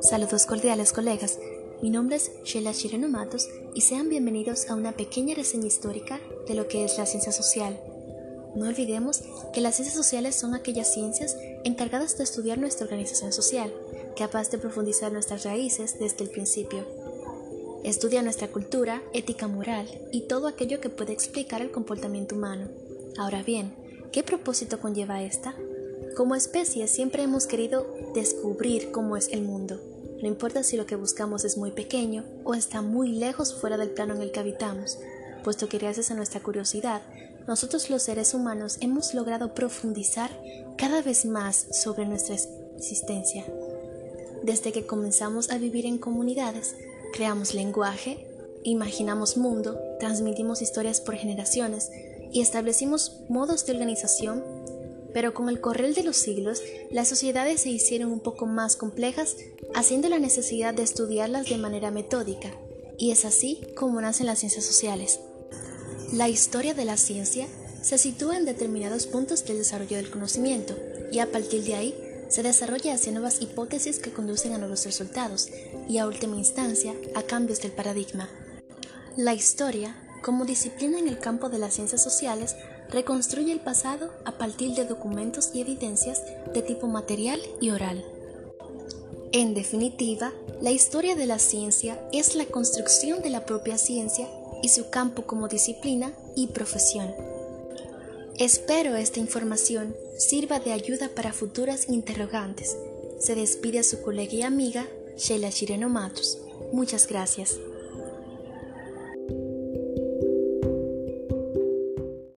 Saludos cordiales colegas, mi nombre es Sheila Chireno Matos y sean bienvenidos a una pequeña reseña histórica de lo que es la ciencia social. No olvidemos que las ciencias sociales son aquellas ciencias encargadas de estudiar nuestra organización social, capaz de profundizar nuestras raíces desde el principio. Estudia nuestra cultura, ética moral y todo aquello que puede explicar el comportamiento humano. Ahora bien, ¿qué propósito conlleva esta? Como especie siempre hemos querido descubrir cómo es el mundo no importa si lo que buscamos es muy pequeño o está muy lejos fuera del plano en el que habitamos, puesto que gracias a nuestra curiosidad, nosotros los seres humanos hemos logrado profundizar cada vez más sobre nuestra existencia. Desde que comenzamos a vivir en comunidades, creamos lenguaje, imaginamos mundo, transmitimos historias por generaciones y establecimos modos de organización pero con el correr de los siglos, las sociedades se hicieron un poco más complejas, haciendo la necesidad de estudiarlas de manera metódica, y es así como nacen las ciencias sociales. La historia de la ciencia se sitúa en determinados puntos del desarrollo del conocimiento, y a partir de ahí se desarrolla hacia nuevas hipótesis que conducen a nuevos resultados, y a última instancia a cambios del paradigma. La historia, como disciplina en el campo de las ciencias sociales, reconstruye el pasado a partir de documentos y evidencias de tipo material y oral. En definitiva, la historia de la ciencia es la construcción de la propia ciencia y su campo como disciplina y profesión. Espero esta información sirva de ayuda para futuras interrogantes. Se despide a su colega y amiga Sheila Chireno Matos. Muchas gracias.